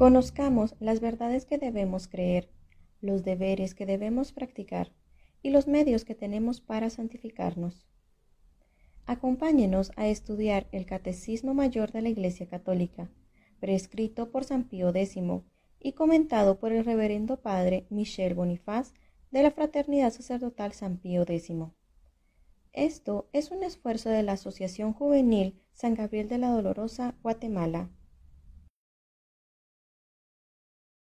Conozcamos las verdades que debemos creer, los deberes que debemos practicar y los medios que tenemos para santificarnos. Acompáñenos a estudiar el Catecismo Mayor de la Iglesia Católica, prescrito por San Pío X y comentado por el Reverendo Padre Michel Bonifaz de la Fraternidad Sacerdotal San Pío X. Esto es un esfuerzo de la Asociación Juvenil San Gabriel de la Dolorosa, Guatemala.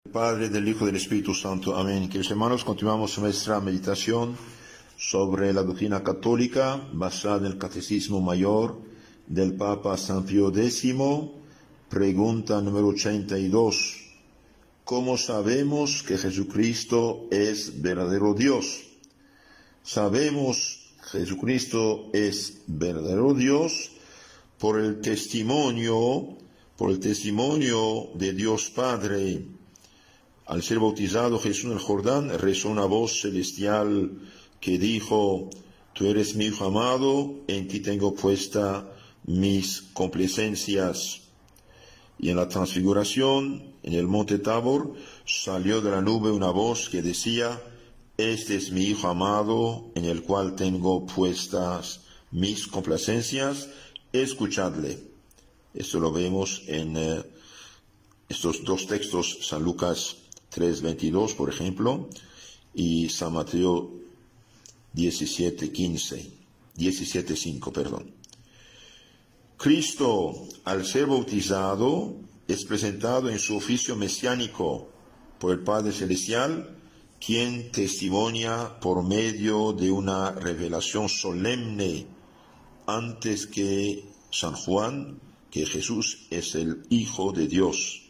Padre, del Hijo y del Espíritu Santo. Amén. Queridos hermanos, continuamos nuestra meditación sobre la doctrina católica basada en el Catecismo Mayor del Papa San Pío X. Pregunta número 82. ¿Cómo sabemos que Jesucristo es verdadero Dios? Sabemos que Jesucristo es verdadero Dios por el testimonio, por el testimonio de Dios Padre al ser bautizado Jesús en el Jordán, rezó una voz celestial que dijo, Tú eres mi hijo amado, en ti tengo puesta mis complacencias. Y en la transfiguración, en el monte Tabor, salió de la nube una voz que decía, Este es mi hijo amado, en el cual tengo puestas mis complacencias, escuchadle. Esto lo vemos en eh, estos dos textos, San Lucas 3.22, por ejemplo, y San Mateo 17.15, 17.5, perdón. Cristo, al ser bautizado, es presentado en su oficio mesiánico por el Padre Celestial, quien testimonia por medio de una revelación solemne antes que San Juan que Jesús es el Hijo de Dios.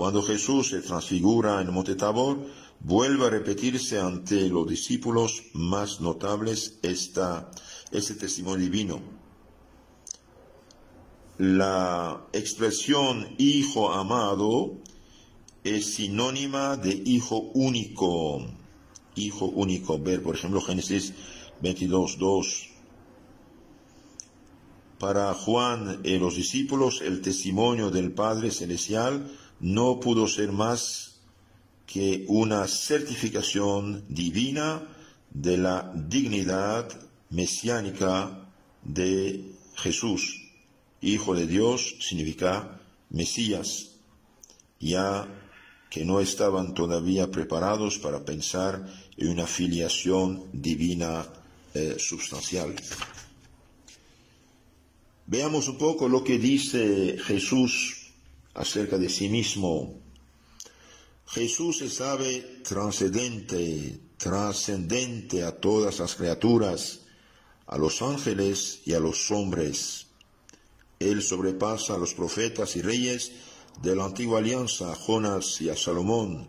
Cuando Jesús se transfigura en Monte Tabor, vuelve a repetirse ante los discípulos más notables esta, este testimonio divino. La expresión hijo amado es sinónima de hijo único. Hijo único. Ver, por ejemplo, Génesis 22, 2. Para Juan y los discípulos, el testimonio del Padre Celestial no pudo ser más que una certificación divina de la dignidad mesiánica de Jesús. Hijo de Dios significa Mesías, ya que no estaban todavía preparados para pensar en una filiación divina eh, sustancial. Veamos un poco lo que dice Jesús acerca de sí mismo. Jesús se sabe trascendente, trascendente a todas las criaturas, a los ángeles y a los hombres. Él sobrepasa a los profetas y reyes de la antigua alianza, a Jonas y a Salomón.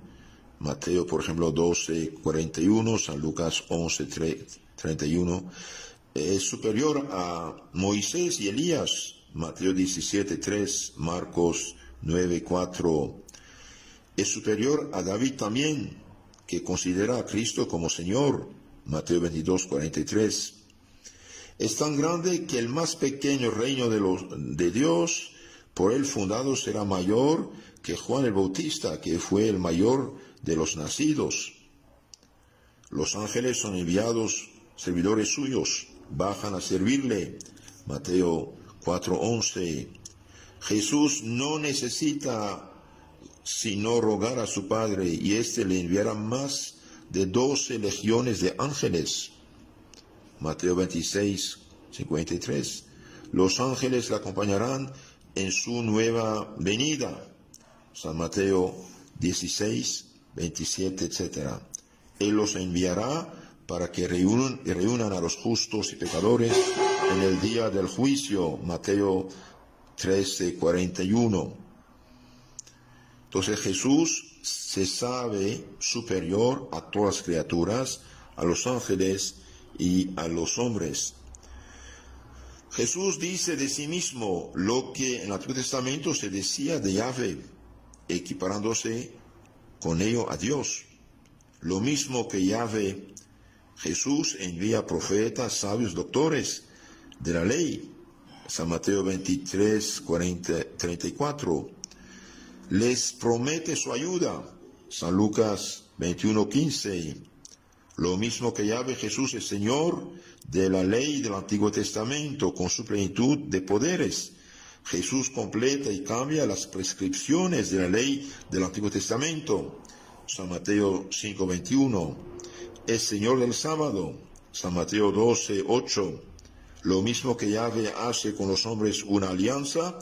Mateo, por ejemplo, 12, 41, San Lucas 11, 31. Es superior a Moisés y Elías. Mateo 17, 3, Marcos 9.4 es superior a David también, que considera a Cristo como Señor. Mateo 22.43 Es tan grande que el más pequeño reino de, los, de Dios, por él fundado, será mayor que Juan el Bautista, que fue el mayor de los nacidos. Los ángeles son enviados, servidores suyos, bajan a servirle. Mateo 4.11 Jesús no necesita sino rogar a su Padre y éste le enviará más de doce legiones de ángeles. Mateo 26, 53. Los ángeles le acompañarán en su nueva venida. San Mateo 16, 27, etc. Él los enviará para que reúnan, reúnan a los justos y pecadores en el día del juicio. Mateo 13:41. Entonces Jesús se sabe superior a todas las criaturas, a los ángeles y a los hombres. Jesús dice de sí mismo lo que en el Antiguo Testamento se decía de Yahvé, equiparándose con ello a Dios. Lo mismo que Yahvé, Jesús envía profetas, sabios, doctores de la ley San Mateo 23, 40, 34. les promete su ayuda. San Lucas 21:15. Lo mismo que Yahvé Jesús es Señor de la ley del Antiguo Testamento con su plenitud de poderes. Jesús completa y cambia las prescripciones de la ley del Antiguo Testamento. San Mateo 5:21. Es Señor del sábado. San Mateo 12:8. Lo mismo que Yahvé hace con los hombres una alianza,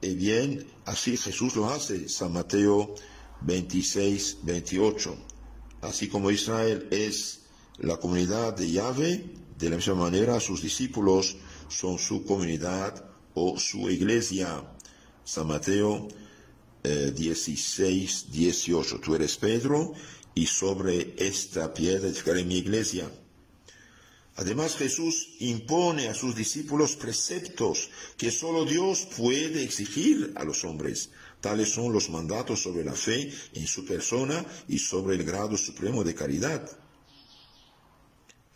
y bien, así Jesús lo hace. San Mateo 26, 28. Así como Israel es la comunidad de Yahvé, de la misma manera sus discípulos son su comunidad o su iglesia. San Mateo 16, eh, 18. Tú eres Pedro y sobre esta piedra edificaré mi iglesia. Además Jesús impone a sus discípulos preceptos que solo Dios puede exigir a los hombres. Tales son los mandatos sobre la fe en su persona y sobre el grado supremo de caridad.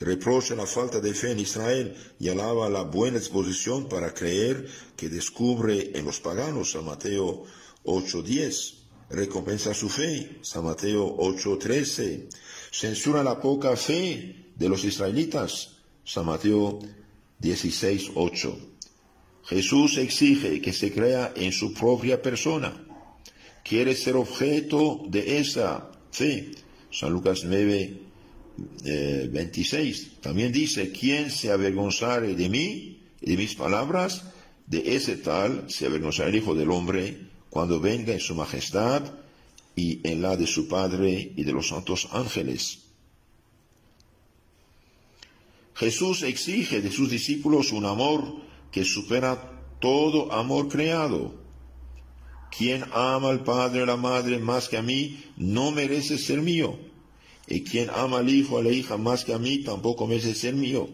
Reprocha la falta de fe en Israel y alaba la buena disposición para creer que descubre en los paganos, San Mateo 8.10. Recompensa su fe, San Mateo 8.13. Censura la poca fe de los israelitas, San Mateo 16.8. Jesús exige que se crea en su propia persona. Quiere ser objeto de esa fe. San Lucas 9, 26. Eh, También dice, quien se avergonzare de mí y de mis palabras, de ese tal se avergonzará el Hijo del Hombre cuando venga en su majestad y en la de su Padre y de los santos ángeles. Jesús exige de sus discípulos un amor que supera todo amor creado. Quien ama al Padre o la Madre más que a mí no merece ser mío. Y quien ama al hijo o a la hija más que a mí tampoco merece ser mío.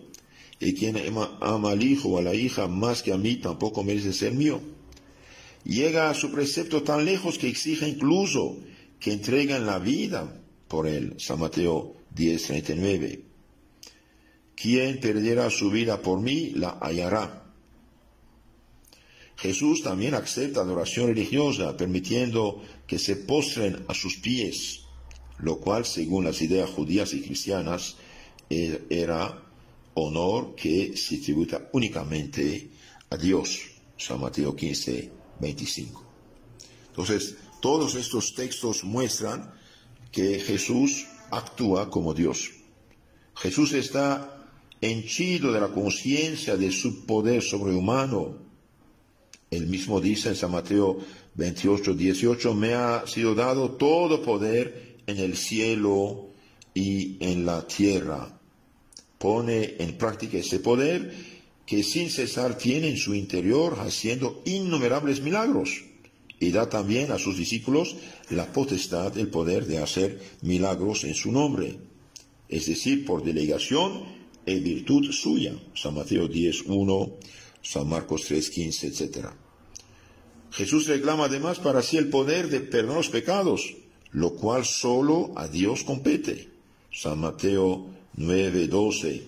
Y quien ama, al hijo o a la hija más que a mí tampoco merece ser mío. Llega a su precepto tan lejos que exige incluso que entreguen la vida por él. San Mateo 10, 39. Quien perdiera su vida por mí, la hallará. Jesús también acepta adoración religiosa, permitiendo que se postren a sus pies, lo cual, según las ideas judías y cristianas, e-, era honor que se tributa únicamente a Dios. San Mateo 15, 25. Entonces, todos estos textos muestran que Jesús actúa como Dios. Jesús está henchido de la conciencia de su poder sobrehumano. Él mismo dice en San Mateo 28, 18, me ha sido dado todo poder en el cielo y en la tierra. Pone en práctica ese poder que sin cesar tiene en su interior haciendo innumerables milagros y da también a sus discípulos la potestad, el poder de hacer milagros en su nombre, es decir, por delegación en virtud suya. San Mateo 10, 1, San Marcos 3, 15, etc. Jesús reclama además para sí el poder de perdonar los pecados, lo cual solo a Dios compete. San Mateo 9, 12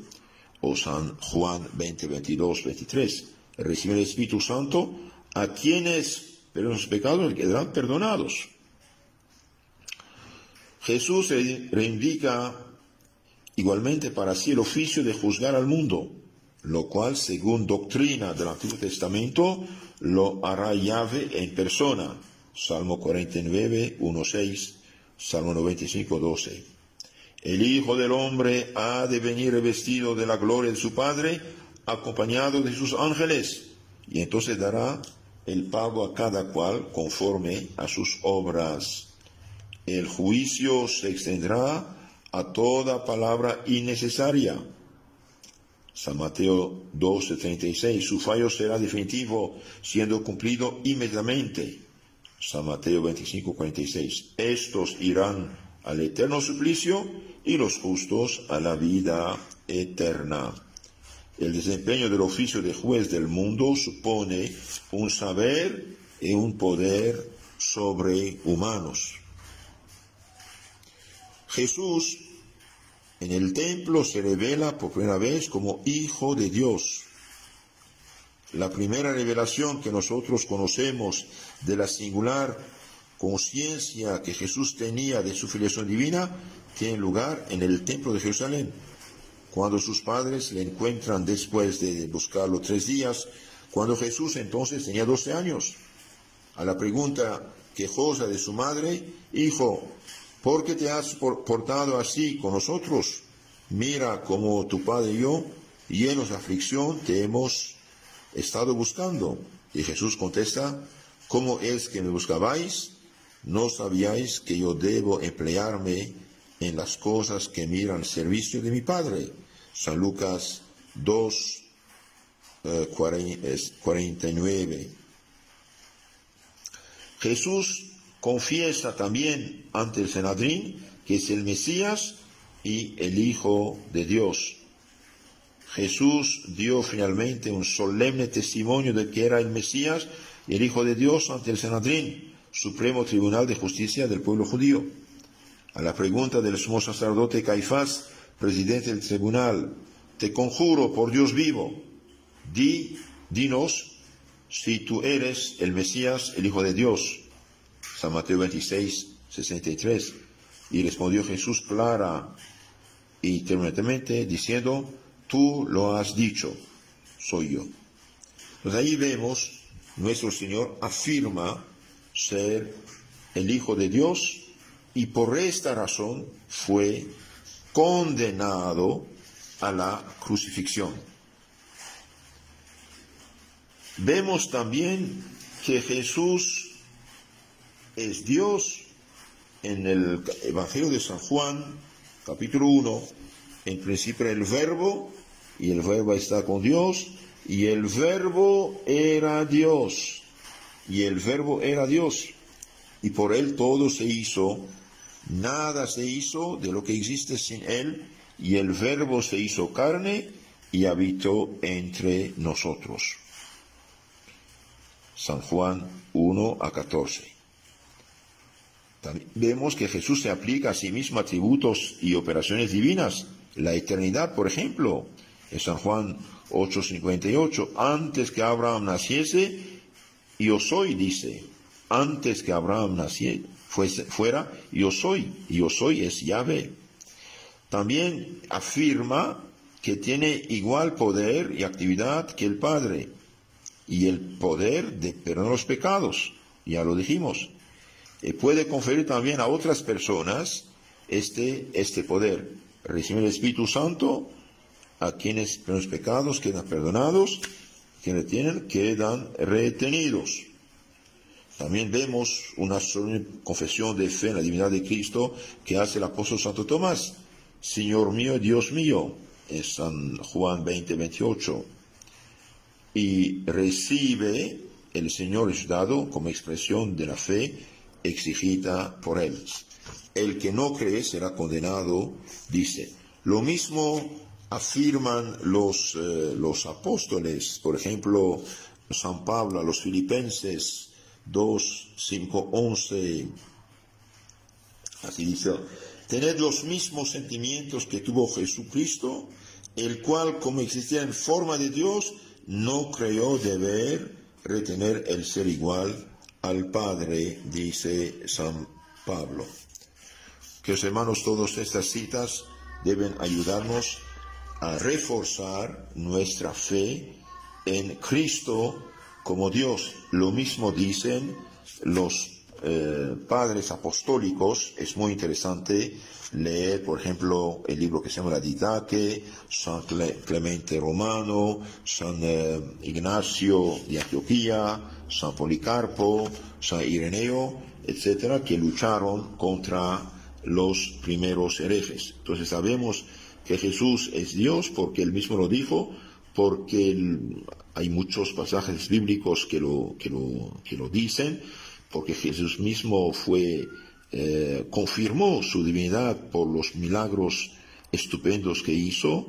o San Juan 20, 22, 23. Recibe el Espíritu Santo a quienes perdonan los pecados quedarán perdonados. Jesús reivindica igualmente para sí el oficio de juzgar al mundo, lo cual, según doctrina del Antiguo Testamento, lo hará Yahvé en persona. Salmo 49, 1.6, Salmo 95, 12. El Hijo del Hombre ha de venir revestido de la gloria de su Padre, acompañado de sus ángeles, y entonces dará el pago a cada cual conforme a sus obras. El juicio se extendrá a toda palabra innecesaria. San Mateo 12:36, su fallo será definitivo, siendo cumplido inmediatamente. San Mateo 25:46, estos irán al eterno suplicio y los justos a la vida eterna. El desempeño del oficio de juez del mundo supone un saber y un poder sobrehumanos. Jesús en el templo se revela por primera vez como Hijo de Dios. la primera revelación que nosotros conocemos de la singular conciencia que Jesús tenía de su filiación divina tiene lugar en el templo de Jerusalén, cuando sus padres le encuentran después de buscarlo tres días, cuando Jesús entonces tenía 12 años. A la pregunta quejosa de su madre, Hijo, ¿por qué te has portado así con nosotros? Mira como tu padre y yo, llenos de aflicción, te hemos estado buscando. Y Jesús contesta, ¿cómo es que me buscabais? ¿No sabíais que yo debo emplearme en las cosas que miran servicio de mi Padre? San Lucas 2, 49. Eh, Jesús confiesa también ante el Senadrín que es el Mesías y el Hijo de Dios. Jesús dio finalmente un solemne testimonio de que era el Mesías y el Hijo de Dios ante el Senadrín, Supremo Tribunal de Justicia del pueblo judío. A la pregunta del sumo sacerdote Caifás, presidente del tribunal, te conjuro por Dios vivo, di, dinos si tú eres el Mesías, el Hijo de Dios. San Mateo 26, 63. Y respondió Jesús clara y terminantemente diciendo, tú lo has dicho, soy yo. Pues ahí vemos, nuestro Señor afirma ser el Hijo de Dios y por esta razón fue condenado a la crucifixión. Vemos también que Jesús es Dios en el Evangelio de San Juan, capítulo 1, en principio el verbo, y el verbo está con Dios, y el verbo era Dios y el verbo era Dios, y por él todo se hizo, nada se hizo de lo que existe sin él, y el verbo se hizo carne y habitó entre nosotros. San Juan 1 a 14. Vemos que Jesús se aplica a sí mismo atributos y operaciones divinas. La eternidad, por ejemplo, en San Juan 8:58, antes que Abraham naciese, yo soy, dice, antes que Abraham naciera, fuera, yo soy, yo soy es Yahvé. También afirma que tiene igual poder y actividad que el Padre, y el poder de perdonar los pecados, ya lo dijimos. Y puede conferir también a otras personas este, este poder. Recibe el Espíritu Santo a quienes los pecados quedan perdonados quienes tienen quedan retenidos. También vemos una confesión de fe en la divinidad de Cristo que hace el apóstol Santo Tomás. Señor mío, Dios mío, en San Juan 20, 28. Y recibe el Señor dado como expresión de la fe exigida por él. El que no cree será condenado, dice. Lo mismo afirman los, eh, los apóstoles, por ejemplo, San Pablo a los filipenses 2, 5, 11, así dice, tened los mismos sentimientos que tuvo Jesucristo, el cual como existía en forma de Dios, no creyó deber retener el ser igual al Padre, dice San Pablo. Que los hermanos, todas estas citas deben ayudarnos a reforzar nuestra fe en Cristo como Dios. Lo mismo dicen los eh, padres apostólicos. Es muy interesante leer, por ejemplo, el libro que se llama La Didaque, San Clemente Romano, San eh, Ignacio de Antioquía, San Policarpo, San Ireneo, etcétera, que lucharon contra los primeros herejes. Entonces sabemos que Jesús es Dios porque él mismo lo dijo, porque hay muchos pasajes bíblicos que lo, que lo, que lo dicen, porque Jesús mismo fue, eh, confirmó su divinidad por los milagros estupendos que hizo,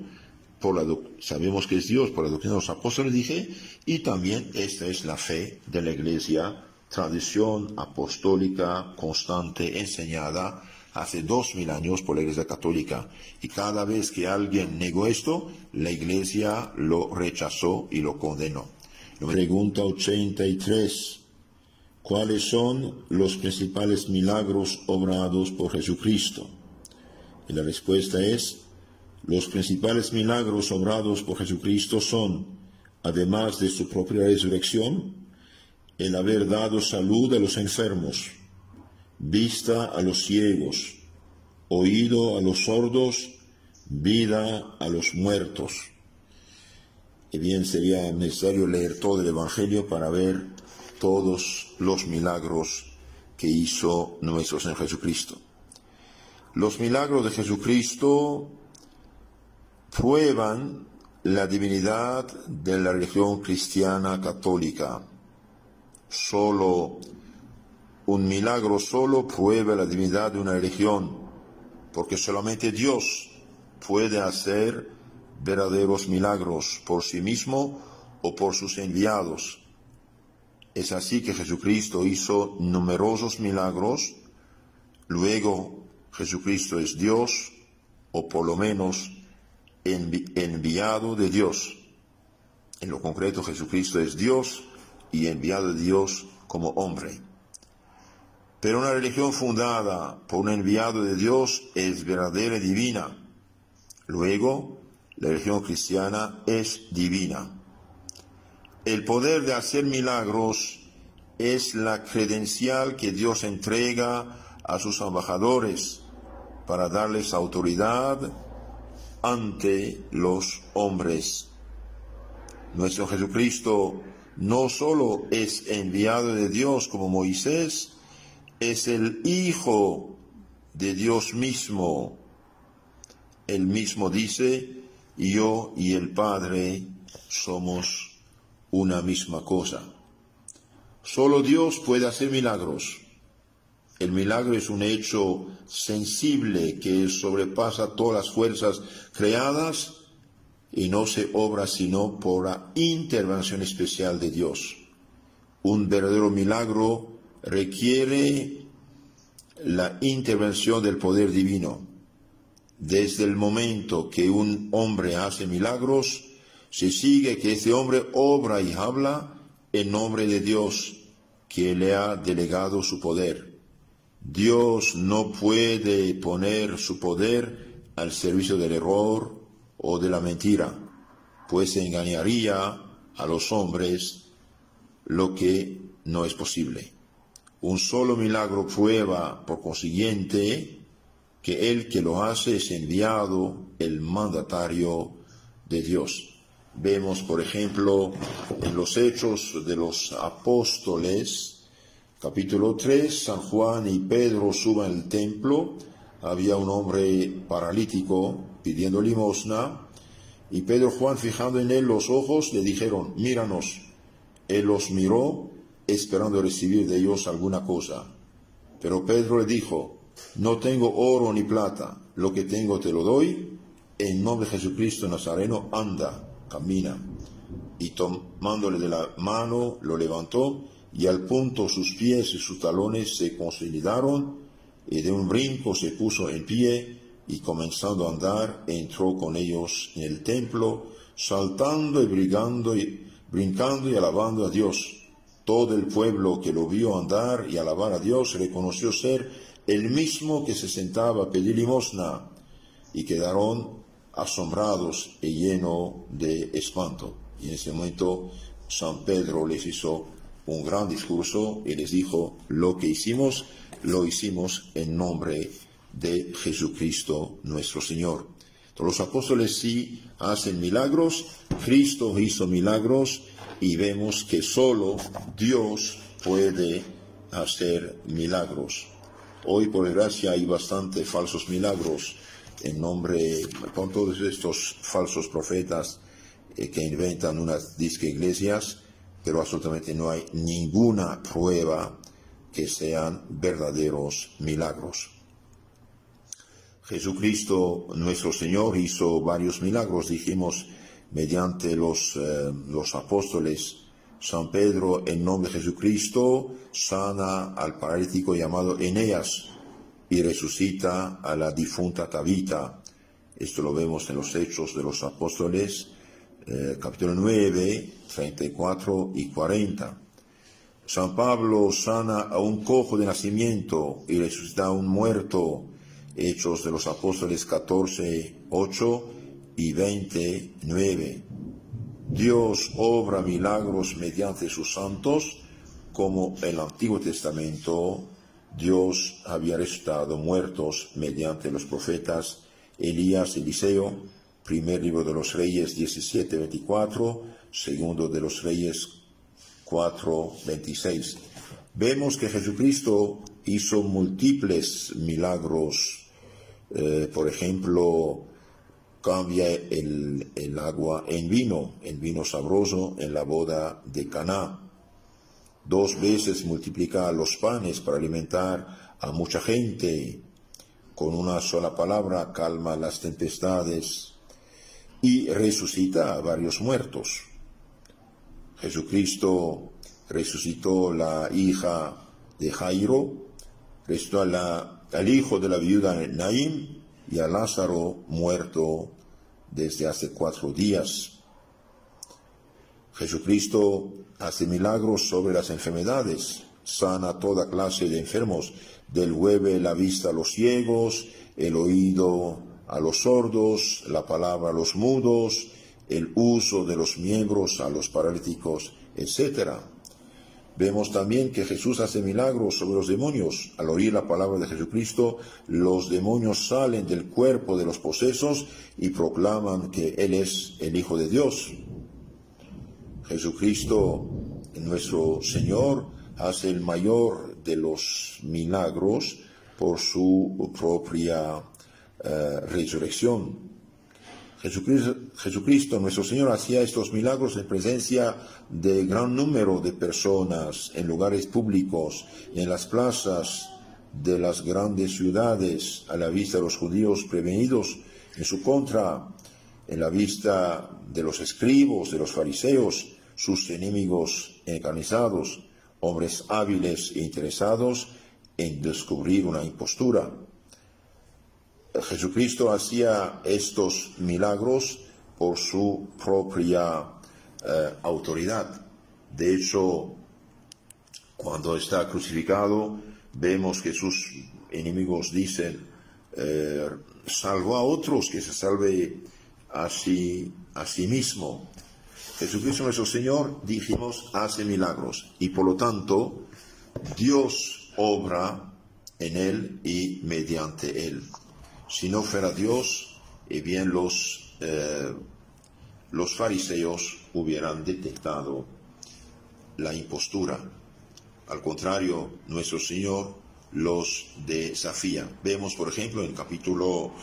por la sabemos que es Dios por la doctrina de los apóstoles, dije, y también esta es la fe de la iglesia, tradición apostólica constante, enseñada, hace dos mil años por la Iglesia Católica. Y cada vez que alguien negó esto, la Iglesia lo rechazó y lo condenó. Pregunta 83. ¿Cuáles son los principales milagros obrados por Jesucristo? Y la respuesta es, los principales milagros obrados por Jesucristo son, además de su propia resurrección, el haber dado salud a los enfermos, vista a los ciegos, oído a los sordos, vida a los muertos. Y bien, sería necesario leer todo el Evangelio para ver todos los milagros que hizo nuestro Señor Jesucristo. Los milagros de Jesucristo prueban la divinidad de la religión cristiana católica. Solo un milagro solo prueba la divinidad de una religión, porque solamente Dios puede hacer verdaderos milagros por sí mismo o por sus enviados. Es así que Jesucristo hizo numerosos milagros, luego Jesucristo es Dios, o por lo menos enviado de Dios. En lo concreto, Jesucristo es Dios y enviado de Dios como hombre. Pero una religión fundada por un enviado de Dios es verdadera y divina. Luego, la religión cristiana es divina. El poder de hacer milagros es la credencial que Dios entrega a sus embajadores para darles autoridad ante los hombres. Nuestro Jesucristo no solo es enviado de Dios como Moisés, es el Hijo de Dios mismo. Él mismo dice, yo y el Padre somos una misma cosa. Solo Dios puede hacer milagros. El milagro es un hecho sensible que sobrepasa todas las fuerzas creadas y no se obra sino por la intervención especial de Dios. Un verdadero milagro requiere la intervención del poder divino. Desde el momento que un hombre hace milagros, se sigue que ese hombre obra y habla en nombre de Dios, que le ha delegado su poder. Dios no puede poner su poder al servicio del error o de la mentira, pues engañaría a los hombres lo que no es posible. Un solo milagro prueba, por consiguiente, que el que lo hace es enviado, el mandatario de Dios. Vemos, por ejemplo, en los hechos de los apóstoles, Capítulo 3, San Juan y Pedro suben al templo. Había un hombre paralítico pidiendo limosna. Y Pedro Juan, fijando en él los ojos, le dijeron, míranos. Él los miró, esperando recibir de ellos alguna cosa. Pero Pedro le dijo, no tengo oro ni plata, lo que tengo te lo doy. En nombre de Jesucristo Nazareno, anda, camina. Y tomándole de la mano, lo levantó y al punto sus pies y sus talones se consolidaron, y de un brinco se puso en pie, y comenzando a andar, entró con ellos en el templo, saltando y brincando y, brincando y alabando a Dios. Todo el pueblo que lo vio andar y alabar a Dios reconoció ser el mismo que se sentaba a pedir limosna, y quedaron asombrados y llenos de espanto. Y en ese momento San Pedro les hizo un gran discurso y les dijo, lo que hicimos, lo hicimos en nombre de Jesucristo nuestro Señor. Los apóstoles sí hacen milagros, Cristo hizo milagros y vemos que solo Dios puede hacer milagros. Hoy, por desgracia, hay bastante falsos milagros en nombre, con todos estos falsos profetas eh, que inventan unas disque iglesias pero absolutamente no hay ninguna prueba que sean verdaderos milagros. Jesucristo nuestro Señor hizo varios milagros, dijimos, mediante los, eh, los apóstoles. San Pedro, en nombre de Jesucristo, sana al paralítico llamado Eneas y resucita a la difunta Tabita. Esto lo vemos en los hechos de los apóstoles, eh, capítulo 9, 34 y 40. San Pablo sana a un cojo de nacimiento y resucita a un muerto. Hechos de los Apóstoles 14, 8 y 29. Dios obra milagros mediante sus santos, como en el Antiguo Testamento Dios había resucitado muertos mediante los profetas Elías, Eliseo, primer libro de los Reyes 17, 24, segundo de los Reyes 4, 26. Vemos que Jesucristo hizo múltiples milagros, eh, por ejemplo, cambia el, el, agua en vino, en vino sabroso en la boda de Caná. Dos veces multiplica los panes para alimentar a mucha gente. Con una sola palabra calma las tempestades y resucita a varios muertos. Jesucristo resucitó la hija de Jairo, resucitó al hijo de la viuda Naim y a Lázaro muerto desde hace cuatro días. Jesucristo hace milagros sobre las enfermedades, sana toda clase de enfermos, del hueve la vista a los ciegos, el oído a los sordos, la palabra a los mudos, el uso de los miembros a los paralíticos, etc. Vemos también que Jesús hace milagros sobre los demonios. Al oír la palabra de Jesucristo, los demonios salen del cuerpo de los posesos y proclaman que Él es el Hijo de Dios. Jesucristo, nuestro Señor, hace el mayor de los milagros por su propia eh, resurrección. Jesucristo, nuestro Señor, hacía estos milagros en presencia de gran número de personas, en lugares públicos, en las plazas de las grandes ciudades, a la vista de los judíos prevenidos en su contra, en la vista de los escribos, de los fariseos, sus enemigos encarnizados, hombres hábiles e interesados en descubrir una impostura. Jesucristo hacía estos milagros por su propia eh, autoridad. De hecho, cuando está crucificado, vemos que sus enemigos dicen, eh, salvo a otros, que se salve a a sí mismo. Jesucristo nuestro Señor, dijimos, hace milagros y por lo tanto Dios obra en él y mediante él. Si no fuera Dios, bien los, eh, los fariseos hubieran detectado la impostura. Al contrario, nuestro Señor los desafía. Vemos, por ejemplo, en capítulo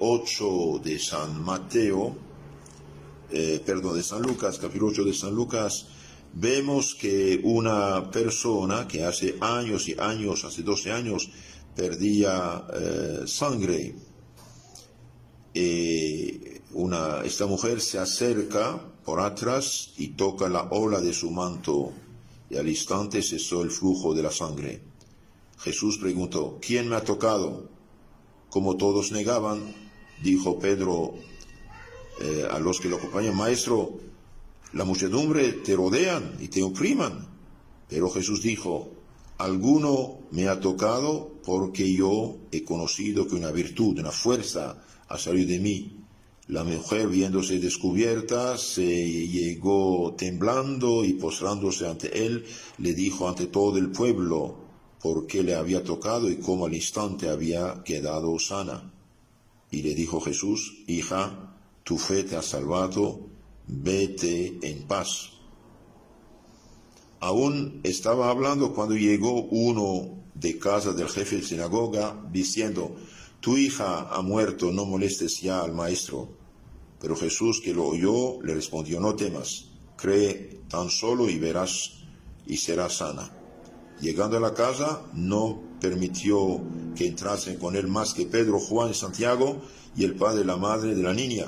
8 eh, de San Mateo, eh, perdón, de San Lucas, capítulo 8 de San Lucas, vemos que una persona que hace años y años, hace 12 años, perdía eh, sangre. una, esta mujer se acerca por atrás y toca la ola de su manto y al instante cesó el flujo de la sangre. Jesús preguntó, ¿quién me ha tocado? Como todos negaban, dijo Pedro eh, a los que lo acompañan, Maestro, la muchedumbre te rodean y te opriman. Pero Jesús dijo, alguno me ha tocado porque yo he conocido que una virtud, una fuerza ha salido de mí. La mujer, viéndose descubierta, se llegó temblando y postrándose ante él, le dijo ante todo el pueblo por qué le había tocado y cómo al instante había quedado sana. Y le dijo Jesús, hija, tu fe te ha salvado, vete en paz. Aún estaba hablando cuando llegó uno de casa del jefe de sinagoga diciendo, tu hija ha muerto, no molestes ya al maestro. Pero Jesús que lo oyó le respondió, no temas, cree tan solo y verás y serás sana. Llegando a la casa, no permitió que entrasen con él más que Pedro, Juan y Santiago y el padre y la madre de la niña.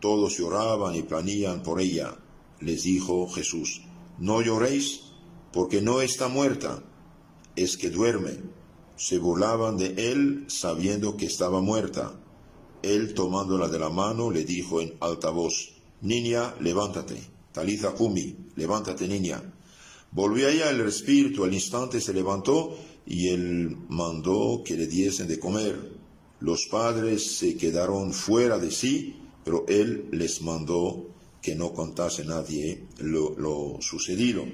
Todos lloraban y planían por ella. Les dijo Jesús, no lloréis, porque no está muerta, es que duerme. Se burlaban de él sabiendo que estaba muerta. Él tomándola de la mano le dijo en alta voz, niña, levántate. Talitha Kumi, levántate niña. Volvió ella el espíritu, al instante se levantó y él mandó que le diesen de comer. Los padres se quedaron fuera de sí, pero él les mandó que no contase nadie lo, sucedido.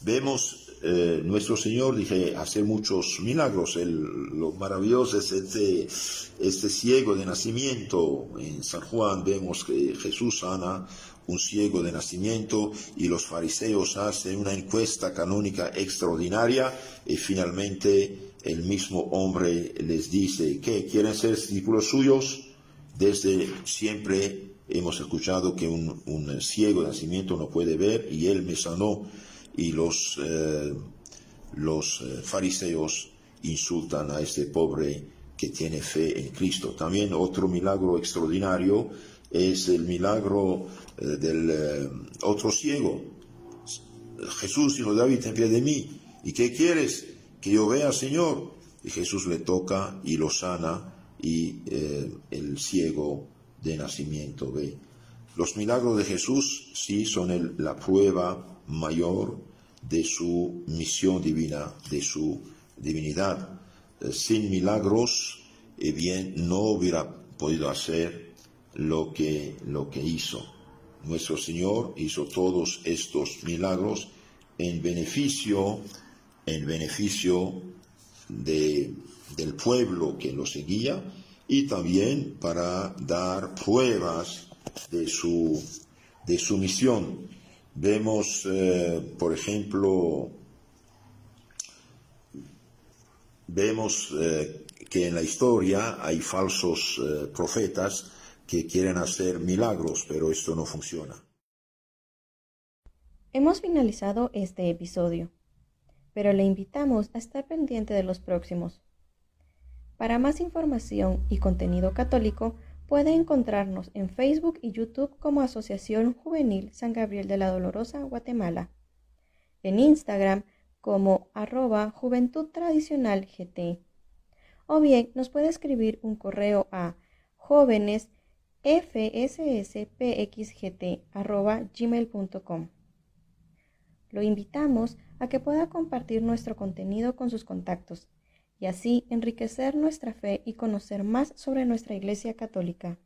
Vemos eh, nuestro Señor, dije, hacer muchos milagros. lo maravilloso es este, este ciego de nacimiento. En San Juan vemos que Jesús sana un ciego de nacimiento y los fariseos hacen una encuesta canónica extraordinaria y finalmente el mismo hombre les dice que quieren ser discípulos suyos. Desde siempre hemos escuchado que un, ciego de nacimiento no puede ver y él me sanó y los, eh, los eh, fariseos insultan a este pobre que tiene fe en Cristo. También otro milagro extraordinario es el milagro eh, del otro ciego. Jesús, hijo de David, ten pie de mí. ¿Y qué quieres? Que yo vea, Señor. Y Jesús le toca y lo sana y el ciego de nacimiento ve. Los milagros de Jesús sí son la prueba mayor de su misión divina, de su divinidad. Eh, sin milagros, eh, bien, no hubiera podido hacer lo que, lo que hizo. Nuestro Señor hizo todos estos milagros en beneficio, en beneficio de, del pueblo que lo seguía y también para dar pruebas de su, de su misión. Vemos, eh, por ejemplo, vemos eh, que en la historia hay falsos eh, profetas que quieren hacer milagros, pero esto no funciona. Hemos finalizado este episodio, pero le invitamos a estar pendiente de los próximos. Para más información y contenido católico, puede encontrarnos en Facebook y YouTube como Asociación Juvenil San Gabriel de la Dolorosa, Guatemala. En Instagram como arroba Juventud Tradicional GT. O bien nos puede escribir un correo a jóvenes. Lo invitamos a que pueda compartir nuestro contenido con sus contactos y así enriquecer nuestra fe y conocer más sobre nuestra Iglesia Católica.